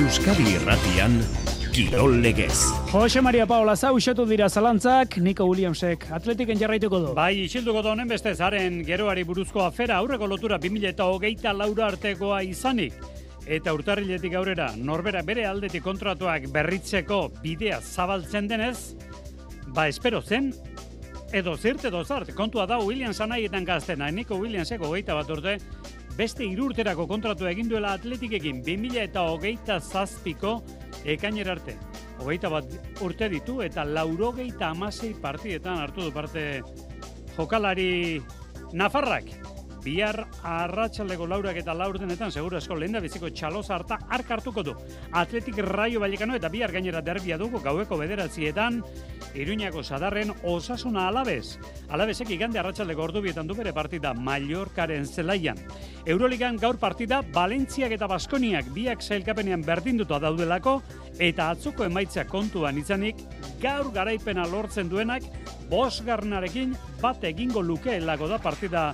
Euskadi Irratian Kirol Legez. Jose Maria Paola zauxetu dira zalantzak, Nico Williamsek atletiken jarraituko du. Bai, isilduko da honen beste zaren geroari buruzko afera aurreko lotura 2000 eta hogeita laura artekoa izanik. Eta urtarriletik aurrera, norbera bere aldetik kontratuak berritzeko bidea zabaltzen denez, ba espero zen, edo zirt edo zart, kontua da Williams anaietan gaztena, Nico Williamseko hogeita bat urte, beste irurterako kontratu egin duela atletikekin 2000 eta hogeita zazpiko ekainer arte. Hogeita bat urte ditu eta laurogeita amasei partietan hartu du parte jokalari Nafarrak. Bihar arratsaldeko laurak eta laurdenetan seguru esko lehen da biziko txaloza harta ark hartuko du. Atletik raio balikano eta bihar gainera derbia dugu gaueko bederatzietan Iruñako sadarren osasuna alabez. Alabezek igande arratsaldeko ordubietan du bere partida Mallorcaren zelaian. Euroligan gaur partida Valentziak eta Baskoniak biak zailkapenean berdinduta daudelako eta atzoko emaitza kontuan izanik gaur garaipena lortzen duenak bosgarnarekin bat egingo lukeelako da partida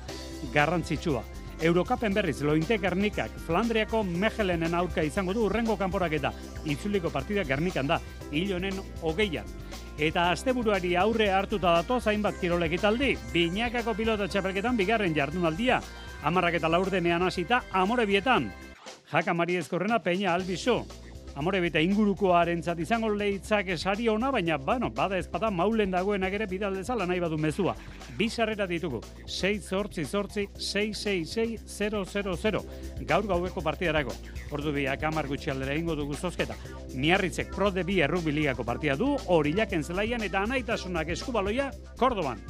garrantzitsua. Eurokapen berriz lointe Gernikak Flandriako Mejelenen aurka izango du urrengo kanporaketa. Itzuliko partida Gernikan da, hil honen hogeian. Eta asteburuari aurre hartuta dato zainbat kirolek italdi, binakako pilota txapelketan bigarren jardunaldia, amarrak eta laurdenean hasita amore bietan. Jaka Mari Eskorrena Peña Albizu, amore bita ingurukoaren zat izango lehitzak esari ona, baina, bueno, bada ezpata maulen dagoenak ere bidal nahi badu mezua. Bi sarrera ditugu, 6 zortzi zortzi, 666 000, gaur gaueko partidarako. Ordu biak amar gutxialdera ingo dugu zozketa. Miarritzek pro de bi errukbiligako partia du, horilaken zelaian eta anaitasunak eskubaloia, Kordoban.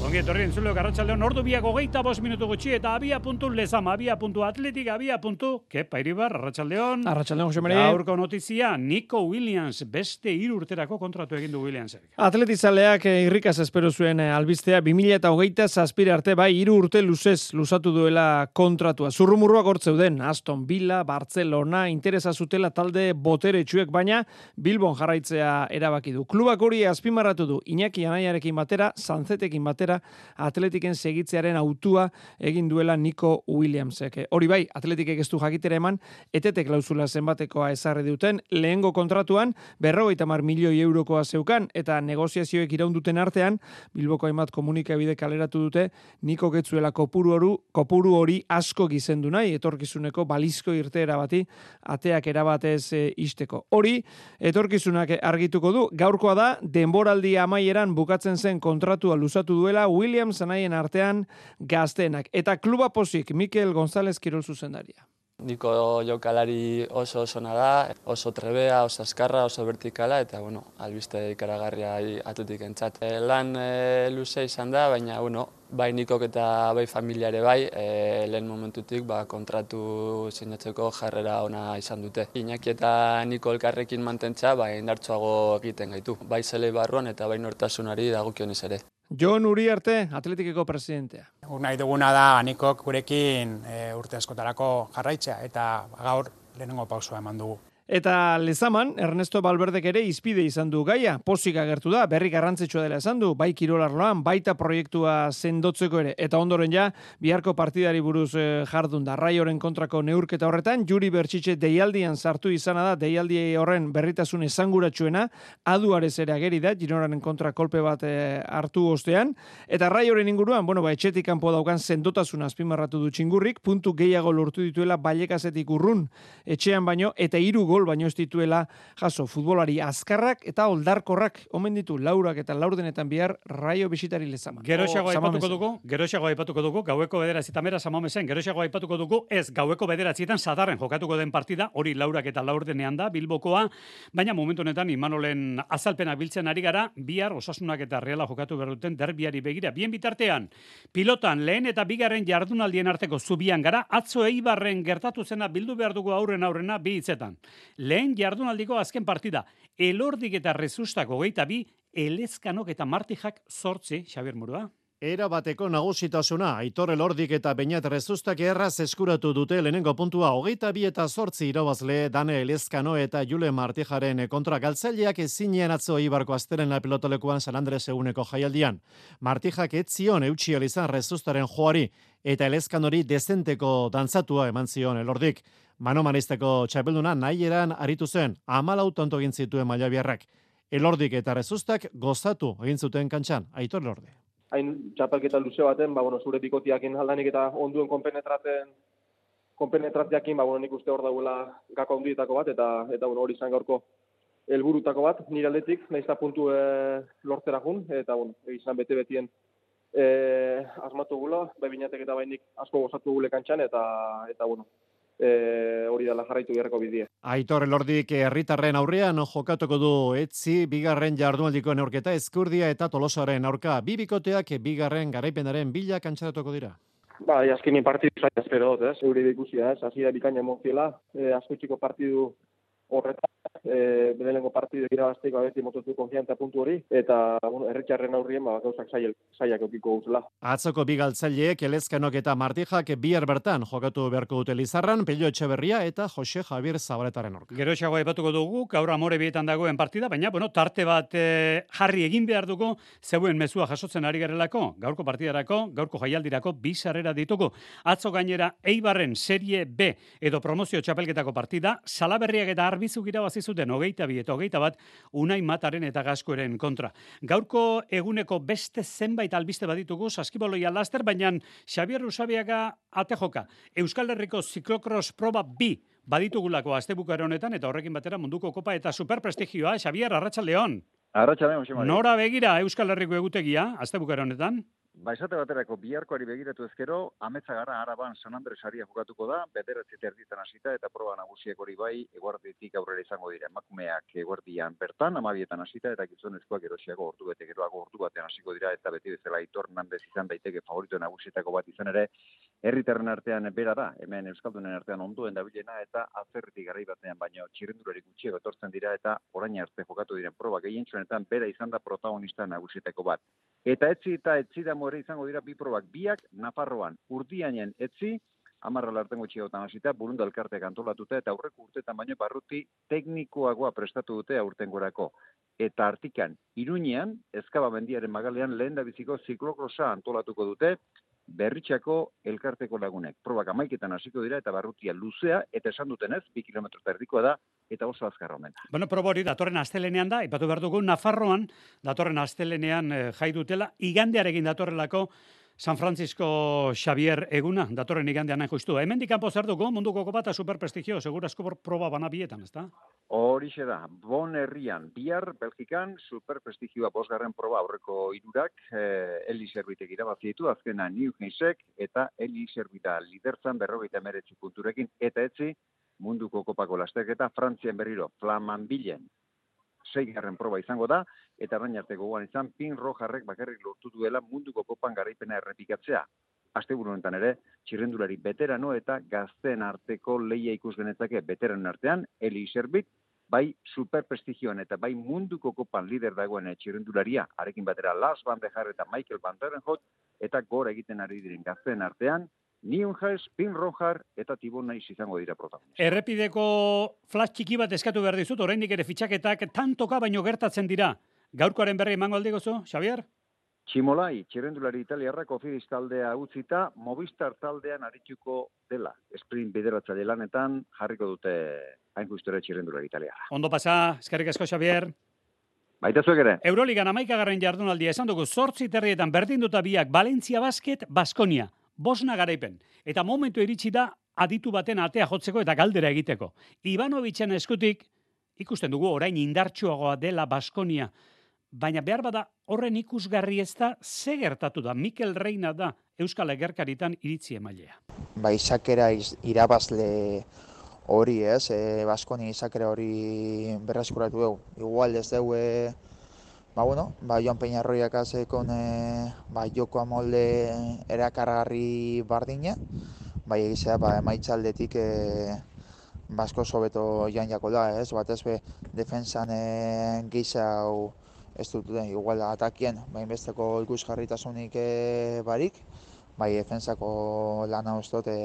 Ongi etorri entzuleo garratxaldeon, ordu biak hogeita bos minutu gutxi eta abia puntu lezama, abia puntu atletik, abia puntu, kepa iribar, arratxaldeon. Arratxaldeon, Jose Maria. Gaurko notizia, Nico Williams, beste hiru urterako kontratu egin du Williamsek. Atletizaleak eh, irrikaz espero zuen eh, albistea, 2000 eta hogeita zazpire arte bai, hiru urte luzez luzatu duela kontratua. Zurrumurruak hortzeuden, Aston Villa, Barcelona, interesa zutela talde botere txuek, baina Bilbon jarraitzea erabaki du. Klubak hori azpimarratu du, Iñaki Anaiarekin batera, Sanzetekin batera, atletiken segitzearen autua egin duela Nico Williamsek. Hori bai, atletikek ez du jakitera eman, etete klausula zenbatekoa ezarri duten, lehengo kontratuan, berrogeita mar milioi eurokoa zeukan, eta negoziazioek iraunduten artean, Bilboko hainbat komunikabide kaleratu dute, Niko getzuela kopuru, oru, kopuru hori asko gizendu nahi, etorkizuneko balizko irteera bati, ateak erabatez e, isteko. Hori, etorkizunak argituko du, gaurkoa da, denboraldi amaieran bukatzen zen kontratua luzatu duela, Williams anaien artean gaztenak. Eta kluba posik, Mikel González Kirol zuzendaria. Niko jokalari oso oso da, oso trebea, oso askarra, oso vertikala, eta, bueno, albiste ikaragarria atletik entzat. E, lan e, luze izan da, baina, bueno, bai nikok eta bai familiare bai, e, lehen momentutik ba, kontratu sinatzeko jarrera ona izan dute. Iñaki eta niko elkarrekin mantentza, bai indartsuago egiten gaitu. Bai zele barruan eta bai nortasunari dagokionez ere. Jon Uriarte, atletikeko presidentea. Guk nahi duguna da anikok gurekin e, urte askotarako jarraitzea eta gaur lehenengo pausua eman dugu. Eta lezaman, Ernesto Balberdek ere izpide izan du gaia, posik agertu da, berri garrantzitsua dela esan du, bai kirolarloan, baita proiektua sendotzeko ere, eta ondoren ja, biharko partidari buruz eh, jardun da, raioren kontrako neurketa horretan, juri bertxitxe deialdian sartu izana da, deialdi horren berritasun esanguratsuena, aduarez ere ageri da, ginoraren kontra kolpe bat eh, hartu ostean, eta raioren inguruan, bueno, ba, etxetik kanpo daukan sendotasun azpimarratu du txingurrik, puntu gehiago lortu dituela bailekazetik urrun, etxean baino, eta hiru gol baino ez dituela jaso futbolari azkarrak eta oldarkorrak omen ditu laurak eta laurdenetan bihar raio bisitari lezama. Geroxago aipatuko dugu, geroxago aipatuko dugu, gaueko bederatzi tamera samamesen, geroxago aipatuko dugu, ez gaueko bederatzietan sadarren jokatuko den partida, hori laurak eta laurdenean da, bilbokoa, baina momentu honetan Imanolen azalpena biltzen ari gara, bihar osasunak eta reala jokatu behar duten derbiari begira. Bien bitartean, pilotan lehen eta bigarren jardunaldien arteko zubian gara, atzo eibarren gertatu zena bildu behar dugu aurren aurrena bi hitzetan. Lehen jardunaldiko azken partida, elordik eta rezustako geita bi, elezkanok eta martijak sortzi, Xabier Murua. Era bateko nagusitasuna, Aitor Elordik eta Beñat Rezustak erraz eskuratu dute lehenengo puntua hogeita bi eta sortzi irabazle Dane Elezkano eta Jule Martijaren kontra galtzaileak ezinean atzo ibarko asteren la pilotolekuan San Andres eguneko jaialdian. Martijak etzion eutxi izan Rezustaren joari eta Elezkanori dezenteko dantzatua eman zion Elordik. Mano manizteko txapelduna nahi eran aritu zen, amalau tonto egin zituen maila biarrak. Elordik eta rezustak gozatu egin zuten kantxan, aitor elordi. Hain txapelketa luze baten, ba, bueno, zure bikotiakin aldanik eta onduen konpenetraten konpenetratziakin, ba, bueno, nik uste hor dagoela gako handietako bat, eta, eta bueno, hori izan gaurko helburutako bat, nire aldetik, nahiz puntu e, lortzera jun, eta, bueno, izan bete-betien e, asmatu gula, bai binatek eta bainik asko gozatu gule kantxan, eta, eta bueno, e, hori dela jarraitu beharreko bidie. Aitor Elordik herritarren aurrean jokatuko du etzi bigarren jardunaldiko neurketa eskurdia eta tolosoaren aurka bi bikoteak bigarren garaipenaren bila kantxaratuko dira. Ba, azkenin partidu zain espero dut, ez? Euri ikusia, ez? Hasi da bikaina emoziela, e, asko partidu horretan, e, bedelengo partidu irabazteko abeti mototu konfianta puntu hori, eta bueno, erretxarren aurrien ba, gauzak zaiak, zaiak eukiko guzela. Atzoko bigaltzaileek, elezkanok eta martijak bihar bertan jokatu beharko dute Lizarran, Pelio Etxeberria eta Jose Javier Zabaletaren orka. Gero txago epatuko dugu, gaur amore bietan dagoen partida, baina bueno, tarte bat e, jarri egin behar dugu, zeuen mezua jasotzen ari garelako, gaurko partidarako, gaurko jaialdirako, bi sarrera ditugu. Atzo gainera, Eibarren serie B edo promozio txapelketako partida, salaberriak eta arbizuk irabazi zuten hogeita bi eta hogeita bat unai mataren eta gaskoeren kontra. Gaurko eguneko beste zenbait albiste baditugu saskiboloia laster, baina Xavier Rusabiaga atejoka. Euskal Herriko ziklokros proba bi baditugulako astebukaro honetan eta horrekin batera munduko kopa eta superprestigioa Xavier Arratsaldeon. Arratsaldeon, Nora begira Euskal Herriko egutegia astebukaro honetan. Ba, esate baterako biharkoari begiratu ezkero, ametsa gara araban San Andres aria jokatuko da, bederatzi terditan hasita eta proba nagusiek hori bai, eguarditik aurrera izango dira. Emakumeak eguardian bertan, amabietan hasita eta gizonezkoak erosiago ordu bete geroago ordu batean hasiko dira eta beti bezala itor nandez izan daiteke favorito nagusietako bat izan ere, herritarren artean bera da, hemen Euskaldunen artean onduen dabilena eta azerritik garri batean baino txirrendurari gutxiago etortzen dira eta orain arte jokatu diren proba gehientsuenetan bera izan da protagonista nagusietako bat. Eta etzi eta etzi da ere izango dira bi probak biak Nafarroan urdianen etzi amarra lartengo txiotan hasita, burundu elkarteak antolatuta eta aurreko urtetan baino barruti teknikoagoa prestatu dute aurtengorako. Eta artikan, iruñean, ezkaba mendiaren magalean lehen da biziko ziklokrosa antolatuko dute, berritxako elkarteko lagunek. Probak amaiketan hasiko dira eta barrutia luzea, eta esan duten ez, bi kilometro eta da, eta oso azkar omen. Bueno, proba hori datorren astelenean da, ipatu behar dugu, Nafarroan datorren astelenean eh, jai dutela, igandearekin datorrelako San Francisco Xavier eguna, datorren igandean nahi justu. Hemen dikampo zer dugu, munduko kopata superprestigio, segurazko proba bana bietan, ez da? Horixe da, bon herrian, bihar, Belgikan, superprestigioa bosgarren proba aurreko irurak, eh, Eli Serbitek irabazitu, azkena New Haysek, eta Eli Serbita liderzan berrogeita meretzi punturekin, eta etzi, munduko kopako lasteketa, Frantzian berriro, Flaman Bilen, seigarren proba izango da, eta arain arte gogoan izan, pin rojarrek bakarrik lortu duela munduko kopan garaipena errepikatzea. Aste honetan ere, txirrendulari veterano eta gazten arteko leia ikus genetzake veteran artean, Eli Serbit, bai superprestigioan eta bai munduko kopan lider dagoen txirrendularia, arekin batera Lars Van de eta Michael Van Derenhot, eta gora egiten ari diren gazten artean, Niunjas, Pin Rojar eta Tibon naiz izango dira protagonista. Errepideko flash txiki bat eskatu behar dizut, oraindik ere fitxaketak tantoka baino gertatzen dira. Gaurkoaren berri emango aldi zu, Xavier? Tximolai, txirrendulari italiarrak ofidiz taldea utzita, Movistar taldean arituko dela. Sprint bideratza lanetan jarriko dute hain guztore txirrendulari italiarra. Ondo pasa, eskerrik asko, Xavier. Baita zuek ere. Euroligan amaikagarren jardunaldia esan dugu, sortzi terrietan berdin duta biak, Valencia Basket, Baskonia bosna garaipen. Eta momentu iritsi da aditu baten atea jotzeko eta galdera egiteko. Ivanovitzen eskutik ikusten dugu orain indartsuagoa dela Baskonia, baina behar bada horren ikusgarri ez da ze gertatu da Mikel Reina da Euskal Egerkaritan iritzi emailea. Ba izakera irabazle hori ez, e, Baskonia izakera hori berraskuratu dugu. Igual ez dugu e, ba, bueno, ba, Joan Peñarroiak azekon e, ba, joko amolde erakargarri bardina, bai egizea ba, emaitzaldetik e, basko sobeto joan jako da, ez, bat ez be, defensan e, giza hau ez dut, igual atakien, bain besteko ikusgarritasunik e, barik, bai defensako lana ustot e,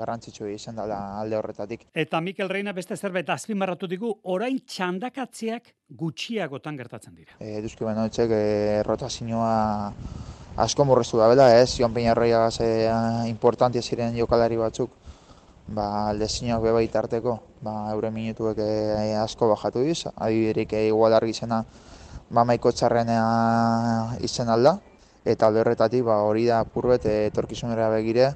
garrantzitsu izan dela alde horretatik. Eta Mikel Reina beste zerbait azpimarratu digu, orain txandakatzeak gutxiagotan gertatzen dira. E, Duzki baino etxek, e, rotazioa asko murreztu da bela, ez? Joan Peñarroia ze importantia ziren jokalari batzuk, ba, lezinok beba tarteko, ba, eure minutuek e, asko bajatu diz, adibiderik e, igual argi zena, ba, maiko txarrenea izen alda, eta alde horretatik ba, hori da purbet etorkizunera begire,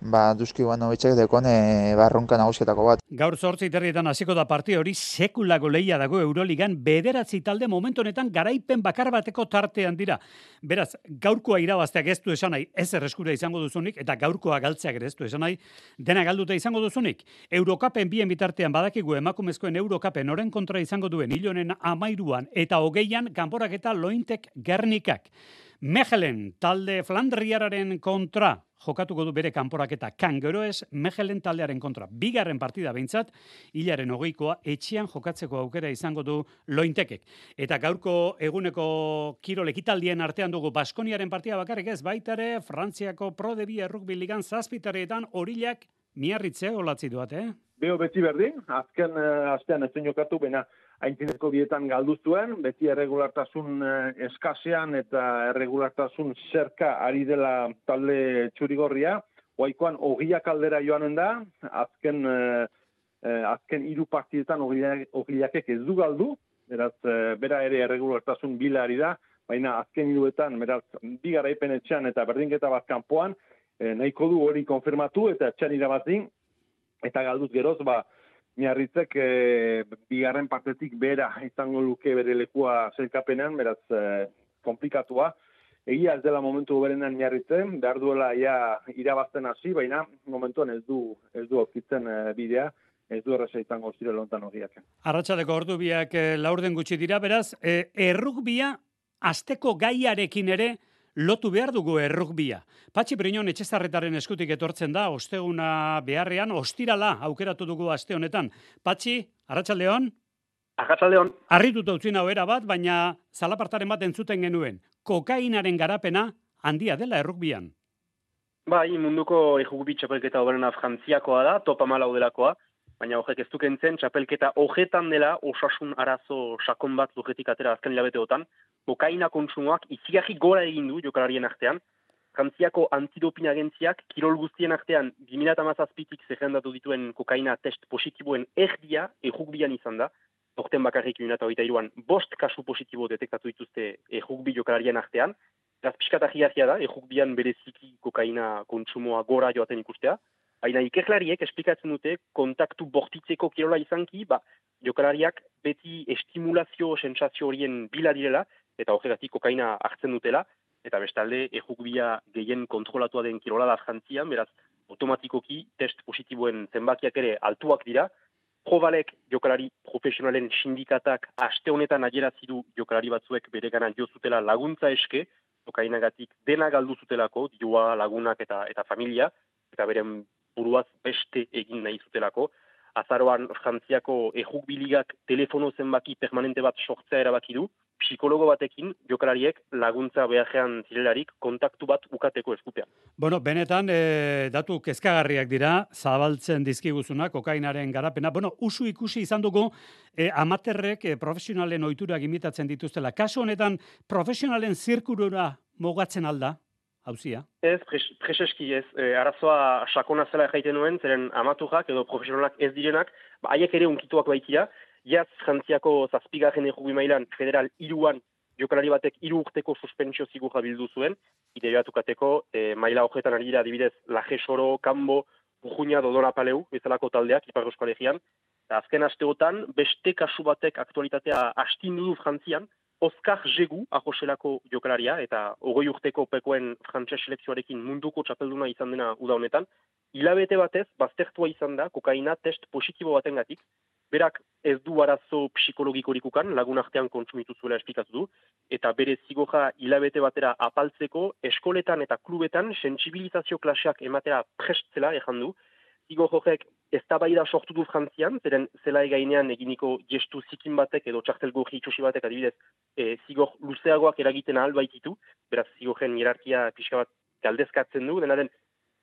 ba, duzki guan dekone barronka nagusietako bat. Gaur zortzi terrietan hasiko da parti hori sekulako leia dago Euroligan bederatzi talde momentu honetan garaipen bakar bateko tartean dira. Beraz, gaurkoa irabazteak ez du esan nahi, ez erreskura izango duzunik, eta gaurkoa galtzeak ere ez du esan nahi, dena galduta izango duzunik. Eurokapen bien bitartean badakigu emakumezkoen Eurokapen oren kontra izango duen hilonen amairuan eta hogeian kanporak eta lointek gernikak. Mechelen talde Flandriararen kontra jokatuko du bere kanporaketa kan gero ez Mechelen taldearen kontra. Bigarren partida behintzat, hilaren hogeikoa etxean jokatzeko aukera izango du lointekek. Eta gaurko eguneko kirol ekitaldien artean dugu Baskoniaren partida bakarrik ez baitare Frantziako Pro de Bia Rugby Ligan zazpitareetan horilak miarritze olatzi duat, eh? Beo beti berdin, azken uh, astean ez jokatu, bena haintzinezko bietan galdu zuen, beti erregulartasun uh, eskasean eta erregulartasun zerka ari dela talde txurigorria, oaikoan ogiak aldera joanen da, azken, uh, uh, azken iru partietan ogiakek ez du galdu, beraz, uh, bera ere erregulartasun bila ari da, baina azken iruetan, beraz, bi garaipen etxean eta berdinketa bat kanpoan, nahiko du hori konfirmatu eta etxean irabazin, eta galduz geroz, ba, miarritzek e, bigarren partetik bera izango luke bere lekua zelkapenean, beraz, e, komplikatua. Egia ez dela momentu berenan miarritzen, behar duela ja irabazten hasi, baina momentuan ez du, ez du okitzen e, bidea, ez du erresa izango zire lontan horiak. Arratxaleko ordu biak e, laurden gutxi dira, beraz, e, errukbia azteko gaiarekin ere, lotu behar dugu errukbia. Patxi Brinon etxezarretaren eskutik etortzen da, osteguna beharrean, ostirala aukeratu dugu aste honetan. Patxi, Arratxaldeon? Arratxaldeon. Arrituta utzin hau bat, baina zalapartaren bat entzuten genuen. Kokainaren garapena handia dela errukbian. Bai, munduko errukbi txapelketa oberena frantziakoa da, topa malau delakoa, baina horrek ez dukentzen, txapelketa hogetan dela osasun arazo sakon bat zuhetik atera azken hilabeteotan, kokaina konsumoak izigarri gora egin du jokalarien artean. Frantziako antidopin agentziak, kirol guztien artean, 2008-azpitik zerrendatu dituen kokaina test positiboen erdia, errukbian izan da, orten bakarrik 2008 bost kasu positibo detektatu dituzte errukbi jokalarien artean, Gaz da, errukbian bereziki kokaina kontsumoa gora joaten ikustea, Baina ikerlariek esplikatzen dute kontaktu bortitzeko kirola izanki, ba, jokalariak beti estimulazio sensazio horien bila direla, eta horregatik kokaina hartzen dutela, eta bestalde ejukbia gehien kontrolatua den kirola da frantzian, beraz automatikoki test positiboen zenbakiak ere altuak dira, probalek jokalari profesionalen sindikatak aste honetan adierazi du jokalari batzuek bere gana jo zutela laguntza eske, kokainagatik dena galdu zutelako, dioa lagunak eta eta familia, eta beren buruaz beste egin nahi zutelako, azaroan frantziako ejukbiligak telefono zenbaki permanente bat sortzea erabaki du, psikologo batekin jokalariek laguntza behajean zirelarik kontaktu bat ukateko eskupea. Bueno, benetan, e, datu kezkagarriak dira, zabaltzen dizkiguzuna, kokainaren garapena. Bueno, usu ikusi izan dugu, e, amaterrek e, profesionalen oiturak imitatzen dituztela. Kasu honetan, profesionalen zirkurura mogatzen alda, hauzia? Ez, preseski ez. E, arazoa sakona zela jaiten nuen, zeren amaturak edo profesionalak ez direnak, ba, haiek ere unkituak baitira, Iaz, Frantziako zazpigarren errugi mailan federal iruan jokalari batek iru urteko suspensio zigurra bildu zuen, ide joatukateko, e, maila horretan ari dira adibidez Laje Soro, Kambo, Urjuña, Dodona Paleu, bezalako taldeak, Ipar Euskal azken asteotan, beste kasu batek aktualitatea astindu du Frantzian, Oskar Jegu, ahoselako jokalaria, eta ogoi urteko pekoen frantses selekzioarekin munduko txapelduna izan dena uda honetan, hilabete batez, baztertua izan da, kokaina test positibo baten gatik, berak ez du arazo psikologikorik ukan, lagun artean kontsumitu zuela esplikatu du, eta bere zigoja hilabete batera apaltzeko, eskoletan eta klubetan sensibilizazio klaseak ematera prestzela ejan du, zigo horrek ez da sortu du frantzian, zeren zela egainean eginiko gestu zikin batek edo txartel gorri itxosi batek adibidez e, zigor luzeagoak eragiten ahal baititu, beraz zigorren hierarkia pixka bat galdezkatzen du, dena den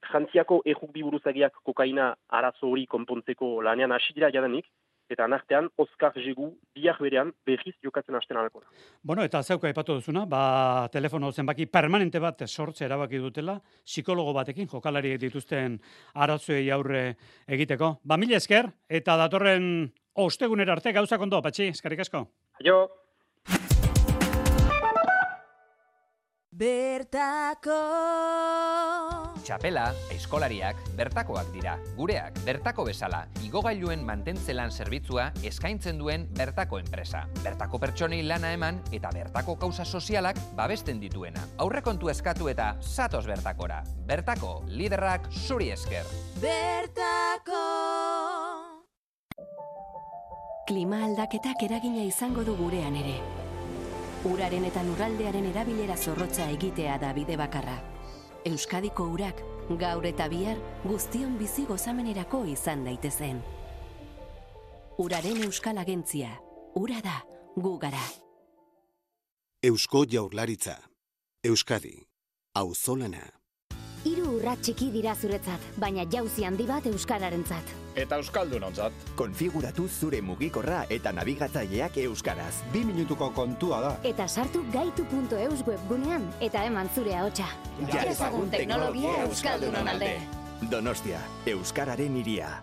frantziako erruk biburuzagiak kokaina arazo hori konpontzeko lanean hasi dira jadanik, eta anartean Oskar Jegu biak berean berriz jokatzen hasten alko. Bueno, eta zeuka aipatu duzuna, ba, telefono zenbaki permanente bat sortze erabaki dutela, psikologo batekin jokalari dituzten arazoei aurre egiteko. Ba, mila esker, eta datorren ostegunera arte gauza kondo, patxi, eskerrik asko. Jo, Bertako Txapela, eskolariak, bertakoak dira. Gureak, bertako bezala, igogailuen mantentzelan zerbitzua eskaintzen duen bertako enpresa. Bertako pertsonei lana eman eta bertako kauza sozialak babesten dituena. Aurrekontu eskatu eta satos bertakora. Bertako, liderrak zuri esker. Bertako Klima aldaketak eragina izango du gurean ere. Uraren eta lurraldearen erabilera zorrotza egitea da bide bakarra. Euskadiko urak, gaur eta bihar, guztion bizi gozamenerako izan daitezen. Uraren Euskal Agentzia, ura da, gu gara. Eusko Jaurlaritza. Euskadi. Auzolana. Hiru urrat txiki dira zuretzat, baina jauzi handi bat euskararentzat. Eta euskaldunontzat. Konfiguratu zure mugikorra eta nabigatzaileak euskaraz. Bi minutuko kontua da. Eta sartu gaitu.eus webgunean eta eman zure ahotsa. Ja ezagun teknologia euskaldunon alde. Donostia, euskararen iria.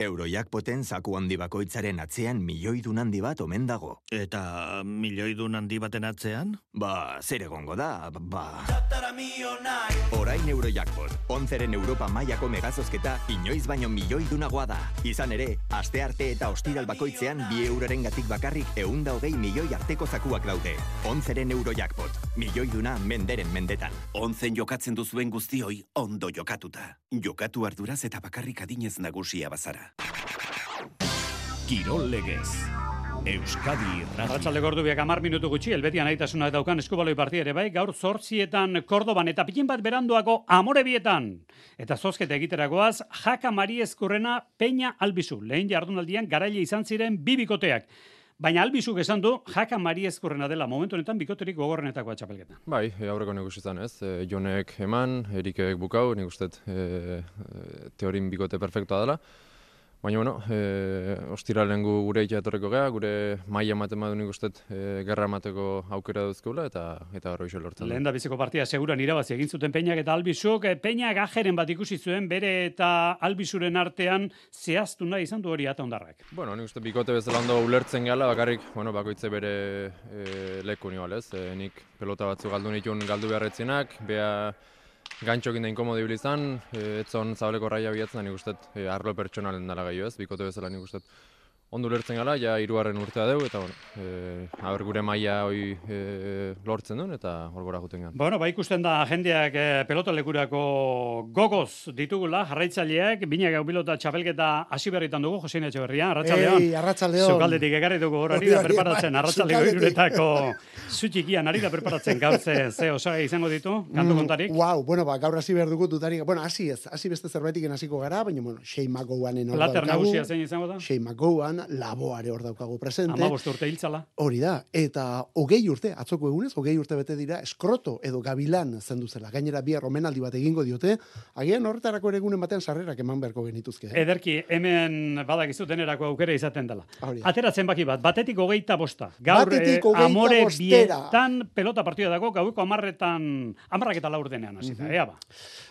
Eurojackpoten zaku handi bakoitzaren atzean milioidun handi bat omen dago. Eta milioidun handi baten atzean? Ba, zer egongo da, ba... Orain Eurojackpot, onzeren Europa mailako megazozketa inoiz baino milioidunagoa da. Izan ere, aste arte eta ostiral bakoitzean bi euroren gatik bakarrik eunda hogei milioi arteko zakuak daude. Onzeren Eurojackpot, milioiduna menderen mendetan. Onzen jokatzen duzuen guztioi ondo jokatuta. Jokatu arduraz eta bakarrik adinez nagusia bazara. Kirol legez. Euskadi Irrati. Arratxalde gordu biak amar minutu gutxi, elbetian aitasuna daukan eskubaloi partia ere bai, gaur zortzietan Kordoban eta pikin bat beranduako amore bietan. Eta zozketa egiteragoaz, jaka mari eskurrena peña albizu. Lehen jardunaldian garaile izan ziren bi bikoteak. Baina albizuk esan du, jaka mari eskurrena dela momentu honetan bikoterik gogorrenetako atxapelketa. Bai, e, aurreko nik izan ez. E, jonek eman, erikek bukau, nik uste e, teorin bikote perfektoa dela. Baina, bueno, e, ostiralen gu gure ikia etorreko geha, gure maia ematen badu nik ustet e, gerra emateko aukera duzkeula, eta eta hori lortzen. Lehen da biziko partia seguran irabazi egin zuten peinak eta albizuk, e, peinak ajeren bat ikusi zuen bere eta albizuren artean zehaztu nahi izan du hori ata ondarrak. Bueno, nik uste bikote bezala ondo ulertzen gala, bakarrik, bueno, bakoitze bere e, leku nio, ez? E, nik pelota batzu galdu nituen galdu beharretzenak, bea gantxokin da inkomodo izan, e, etzon zabaleko raia biatzen, nik uste, e, arlo pertsonalen dara gai ez, bikote bezala nik uste. Ondo lertzen gala, ja hirugarren urtea dugu, eta bueno, e, haber gure maila hoi e, lortzen duen, eta hor gora juten gan. Bueno, ba ikusten da jendeak e, pelotalekurako gogoz ditugula, jarraitzaileak, bina gau pilota txapelketa hasi berritan dugu, Josein Etxeberria, arratsaldeon. Ei, arratsaldeon. Zukaldetik egarri dugu hori da preparatzen, arratsaldeko iruretako zutxikian ari da preparatzen gaur ze, ze osagai izango ditu, kantu kontarik. Mm, wow, bueno, ba, gaur hasi behar dugu dutarik, bueno, hasi ez, hasi beste zerbaitik hasiko gara, baina, bueno, Shea McGowanen hor Later nagusia zein izango da? Shea McGowan, laboare hor daukagu presente. Ama urte hiltzala. Hori da, eta hogei urte, atzoko egunez, hogei urte bete dira, eskroto edo gabilan zendu zela. Gainera bihar omenaldi bat egingo diote, agian horretarako ere egunen batean sarrerak eman beharko genituzke. Eh? Ederki, hemen badakizu denerako aukera izaten dela. Ateratzen baki bat, batetik hogeita bosta. Gaur, batetik eh, amore bietan pelota partida dago, gaueko amarretan, amarrak eta laur denean, hasi da, ea ba.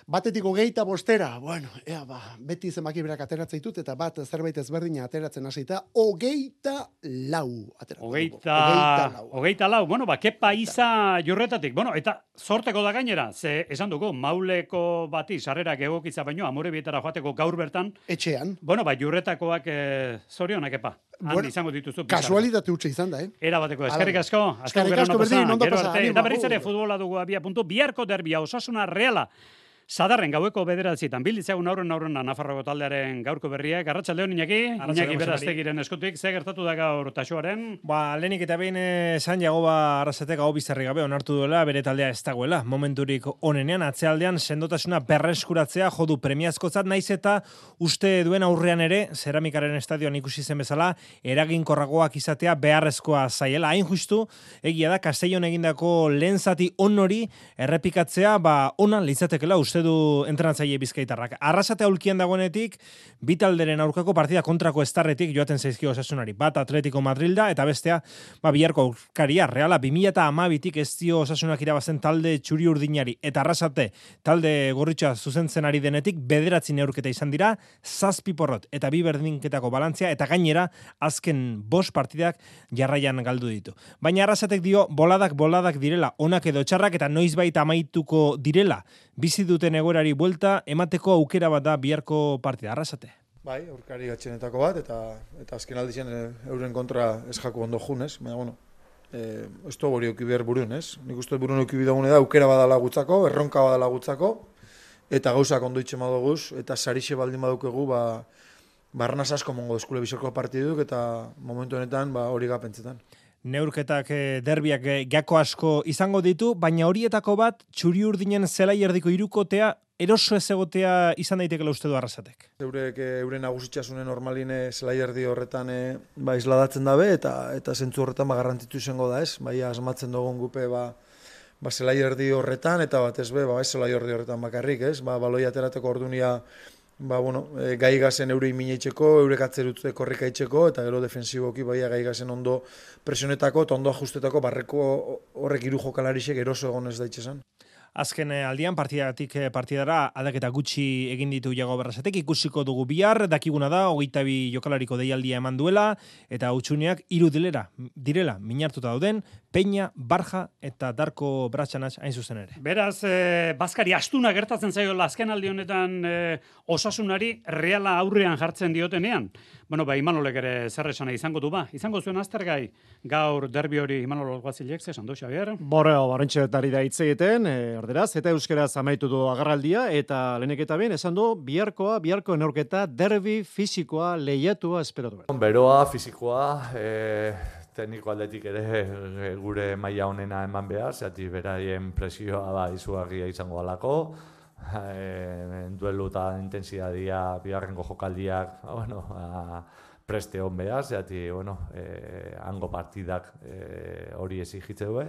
Batetik hogeita bostera, bueno, ea ba, beti zenbaki berak ateratzen ditut, eta bat zerbait ezberdina ateratzen hasita, hogeita lau. Ateratzen hogeita, lau. Hogeita lau, bueno, ba, kepa iza jurretatik. Bueno, eta sorteko da gainera, ze esan dugu, mauleko bati, sarrerak egokitza baino, amore bietara joateko gaur bertan. Etxean. Bueno, ba, jurretakoak eh, zorionak epa. Bueno, izango dituzu. Kasualitate utxe izan da, eh? Era bateko, eskerrik asko. Eskerrik asko, berdin, ondo pasa. Eta berriz ere futbola dugu abia puntu, biharko derbia, osasuna reala. Sadarren gaueko bederatzietan bilditzagun aurren aurren Nafarroko taldearen gaurko berriak. Arratsaldeon Iñaki, Iñaki Berastegiren eskutik ze gertatu da gaur taxoaren? Ba, lenik eta behin San Jagoba Arrasate gau bizarri gabe onartu duela bere taldea ez dagoela. Momenturik onenean atzealdean sendotasuna berreskuratzea jodu premiazkotzat naiz eta uste duen aurrean ere ceramikaren estadioan ikusi zen bezala eraginkorragoak izatea beharrezkoa zaiela. Hain justu egia da Castellon egindako lehen zati on hori errepikatzea ba ona litzatekeela uste uste du entrenatzaile bizkaitarrak. Arrasate aulkian dagoenetik, bitalderen aurkako partida kontrako estarretik joaten zaizkio osasunari. Bat Atletico Madrilda eta bestea, ba, biharko aurkaria, reala, 2000 eta amabitik ez dio osasunak irabazen talde txuri urdinari. Eta arrasate, talde gorritxoa zuzentzen ari denetik, bederatzi neurketa izan dira, zazpi porrot eta bi berdinketako balantzia, eta gainera, azken bost partidak jarraian galdu ditu. Baina arrasatek dio, boladak boladak direla, onak edo txarrak, eta noiz baita amaituko direla. Bizi duten egoerari buelta, emateko aukera bat da biharko partida. Arrasate. Bai, aurkari gatxenetako bat, eta eta azken aldizen euren kontra ez jako ondo junez, baina, bueno, e, ez du hori behar burun, ez? Nik uste burun bidagune da, aukera badala gutzako, erronka badala gutzako, eta gauzak ondo itxe madoguz, eta sarixe baldin badukegu, ba, barnaz asko mongo deskule bizorko partiduk, eta momentu honetan, ba, hori gapentzetan neurketak eh, derbiak eh, gako asko izango ditu, baina horietako bat txuri urdinen zela erdiko irukotea eroso ez egotea izan daiteke uste du arrasatek. Eurek eh, euren nagusitxasune normaline zela erdi horretan ba, isladatzen dabe eta eta zentzu horretan ba, garrantitu izango da ez, bai asmatzen dugun gupe ba, ba zela erdi horretan eta bat ez be, ba, zela erdi horretan bakarrik ez, ba, baloi aterateko ordunia ba, bueno, e, gai gazen eure imineitzeko, eure katzerutze korrika itxeko, eta gero defensiboki baia gai gazen ondo presionetako eta ondo ajustetako barreko horrek iru jokalarisek eroso egon ez daitxesan azken eh, aldian partidatik eh, partidara aldaketa gutxi egin ditu jago berrasetek ikusiko dugu bihar dakiguna da hogeita bi jokalariko deialdia eman duela eta utxuneak hiru dilera direla minartuta dauden Peña, Barja eta Darko Bratxanaz hain zuzen ere. Beraz, e, Baskari astuna gertatzen zaio azken aldi honetan osasunari reala aurrean jartzen diotenean. Bueno, ba, Imanolek ere zer esana izango du ba. Izango zuen aztergai gaur derbi hori Imanol Guazilek, ze sando Xavier. Borreo, barentxetari da hitz egiten, e, erderaz, eta euskeraz amaitu du agarraldia, eta lehenek eta ben, esan du, biharkoa, biharko enorketa, derbi fizikoa lehiatua esperatu. Beroa, fizikoa, e, tekniko aldetik ere e, gure maila honena eman behar, zati beraien presioa da izugarria izango alako, e, duelu eta intensidadia biharrengo jokaldiak ba, bueno, a, preste hon behar, zeati, bueno, e, hango partidak e, hori ezigitze du,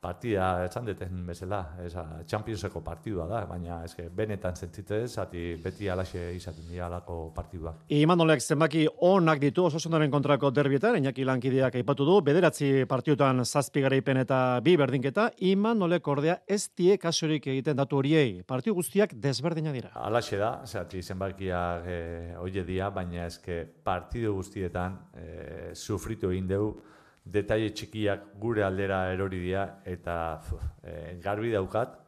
partida esan deten bezala, esa Championseko partidua da, baina eske benetan zentzite zati beti alaxe izaten dira alako partiduak. Imanolek zenbaki onak ditu osasundaren kontrako derbietan, Iñaki Lankideak aipatu du, bederatzi partidutan zazpi garaipen eta bi berdinketa, Imanolek ordea ez die kasurik egiten datu horiei, partidu guztiak desberdina dira. Alaxe da, zati zenbakiak e, oie dia, baina eske partidu guztietan e, sufritu egin dugu, detaile txikiak gure aldera erori dira eta e, garbi daukat.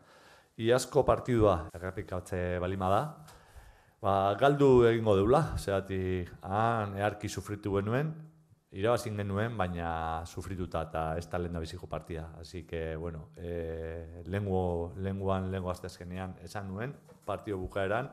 Iazko partidua errepikatze balima da. Ba, galdu egingo deula, zehati han earki sufritu genuen, irabazin genuen, baina sufrituta eta ez da lehen biziko partida. Así que, bueno, e, lengu, lenguan, lengu aztezkenean esan nuen, partido bukaeran,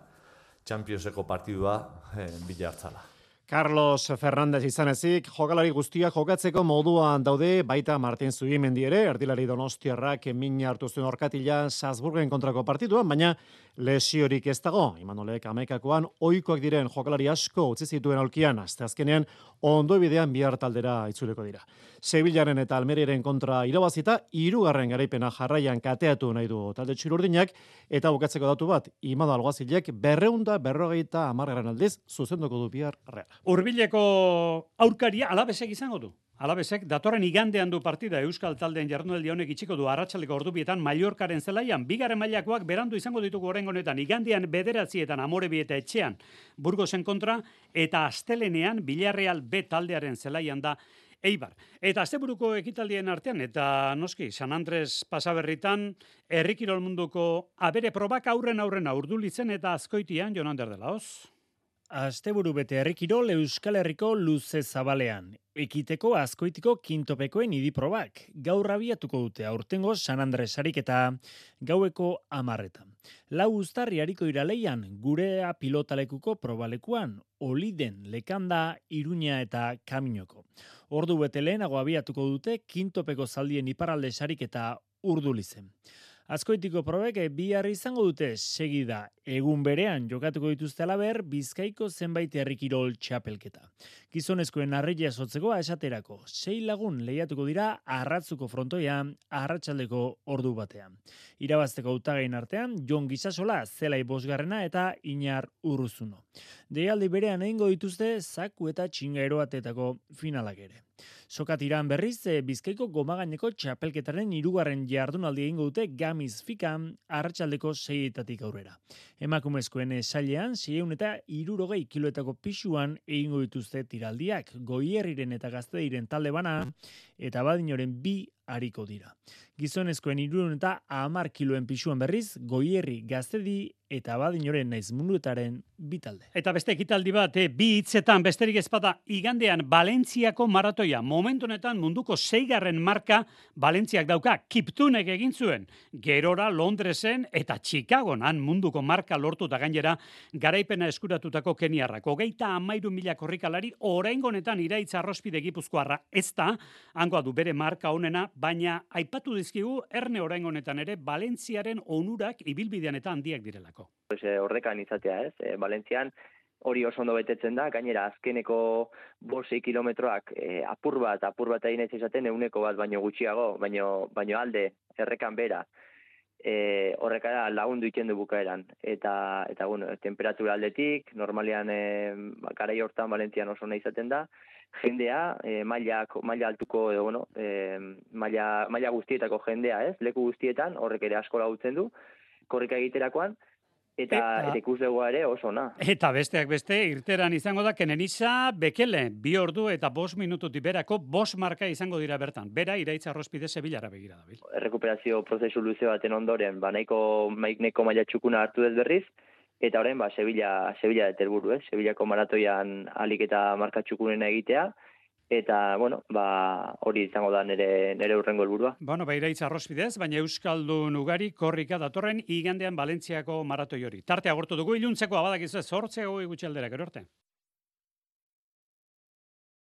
Championseko partidua e, bila hartzala. Carlos Fernández izan ezik, jokalari guztiak jokatzeko moduan daude, baita Martin Zubimendi ere, erdilari donostiarrak min hartu zuen orkatila Salzburgen kontrako partituan, baina lesiorik ez dago. Imanolek amekakoan oikoak diren jokalari asko utzi zituen aulkian, azte azkenean ondo bidean bihar taldera itzuleko dira. Sevillaren eta Almeriren kontra irabazita, irugarren garaipena jarraian kateatu nahi du talde txururdinak, eta bukatzeko datu bat, imado alguazilek berreunda berrogeita amargaran aldiz, zuzenduko du bihar reala. Urbileko aurkaria alabesek izango du. Alabesek, datorren igandean du partida Euskal Taldeen jardunaldi honek itxiko du arratsaleko ordubietan Mallorcaren zelaian, bigarren mailakoak berandu izango ditugu horrengo honetan, igandean bederatzietan amorebi eta etxean burgozen kontra, eta astelenean Bilarreal B taldearen zelaian da Eibar. Eta asteburuko ekitaldien artean, eta noski, San Andres pasaberritan, errikirol munduko abere probak aurren aurren urdulitzen eta azkoitian, Jonander dela, hoz? Asteburu bete herrikirol Euskal Herriko luze zabalean. Ekiteko azkoitiko kintopekoen idiprobak. Gaur abiatuko dute aurtengo San Andresarik eta gaueko amarretan. Lau ustarri hariko iraleian gurea pilotalekuko probalekuan, oliden, lekanda, iruña eta kaminoko. Ordu bete lehenago abiatuko dute kintopeko zaldien iparalde sarik eta urdulizen. Azkoitiko probek bihar izango dute segida egun berean jokatuko dituzte alaber Bizkaiko zenbait herrikirol txapelketa. Gizonezkoen arreia sotzeko esaterako, sei lagun lehiatuko dira arratzuko frontoian arratsaldeko ordu batean. Irabazteko utagain artean, Jon Gisasola zelai bosgarrena eta Inar Urruzuno. Deialdi berean egingo dituzte zaku eta txingaeroatetako finalak ere. Sokatiran berriz, e, Bizkaiko gomagaineko txapelketaren irugarren jardunaldi egingo dute gamiz fikan arratsaldeko seietatik aurrera. Emakumezkoen sailean, sieun eta irurogei kiloetako pisuan egingo dituzte tiraldiak, goierriren eta gaztediren talde bana, eta badinoren bi hariko dira. Gizonezkoen irurun eta amar kiloen pisuan berriz, goierri gaztedi eta badinoren naiz munduetaren bitalde. Eta beste ekitaldi bat, eh, bi hitzetan besterik ezpada igandean Valentziako maratoia. Momentu honetan munduko zeigarren marka Valentziak dauka, kiptunek egin zuen. Gerora, Londresen eta Chicagoan han munduko marka lortu da gainera garaipena eskuratutako keniarrak. Hogeita amairu mila korrikalari orain honetan iraitz arrospide gipuzkoarra ez da, hangoa du bere marka honena, baina aipatu dizkigu erne orain honetan ere Valentziaren onurak ibilbidean eta handiak direlako. Pues, eh, horrekan izatea, ez? E, Valentzian hori oso ondo betetzen da, gainera azkeneko bosei kilometroak e, apur bat, apur bat egin ez izaten euneko bat baino gutxiago, baino, baino alde errekan bera. E, horrekara lagundu iten du bukaeran. Eta, eta bueno, temperatura aldetik, normalean e, garai hortan Valentzian oso nahi izaten da, jendea, e, maila, maila altuko, edo, bueno, e, maila, maila guztietako jendea, ez? Leku guztietan, horrek ere asko lagutzen du, korrika egiterakoan, eta, eta, eta ikuslegoa ere oso na. Eta besteak beste, irteran izango da, kenenisa, bekele, bi ordu eta bos minututik berako, bos marka izango dira bertan. Bera, iraitza arrospide zebilara begira da. Rekuperazio prozesu luze baten ondoren, ba, nahiko, nahiko maila txukuna hartu ez berriz, eta orain ba Sevilla Sevilla de Terburu, eh? Sevillako maratoian alik eta marka txukunena egitea eta bueno, ba hori izango da nere nere urrengo helburua. Bueno, ba iraitz arrospidez, baina euskaldun ugari korrika datorren igandean Valentziako maratoi hori. Tarte agortu dugu iluntzeko abadakizu 8 gutxi aldera gero arte.